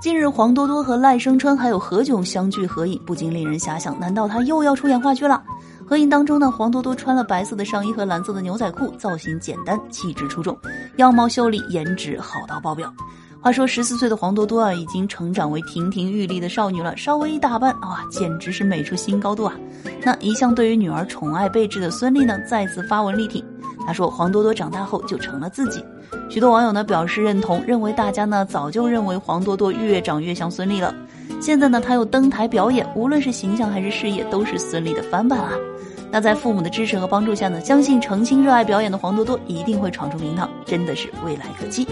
近日，黄多多和赖声川还有何炅相聚合影，不禁令人遐想：难道他又要出演话剧了？合影当中呢，黄多多穿了白色的上衣和蓝色的牛仔裤，造型简单，气质出众，样貌秀丽，颜值好到爆表。话说，十四岁的黄多多啊，已经成长为亭亭玉立的少女了，稍微一打扮，哇，简直是美出新高度啊！那一向对于女儿宠爱备至的孙俪呢，再次发文力挺。他说：“黄多多长大后就成了自己。”许多网友呢表示认同，认为大家呢早就认为黄多多越长越像孙俪了。现在呢，他又登台表演，无论是形象还是事业，都是孙俪的翻版啊！那在父母的支持和帮助下呢，相信诚心热爱表演的黄多多一定会闯出名堂，真的是未来可期。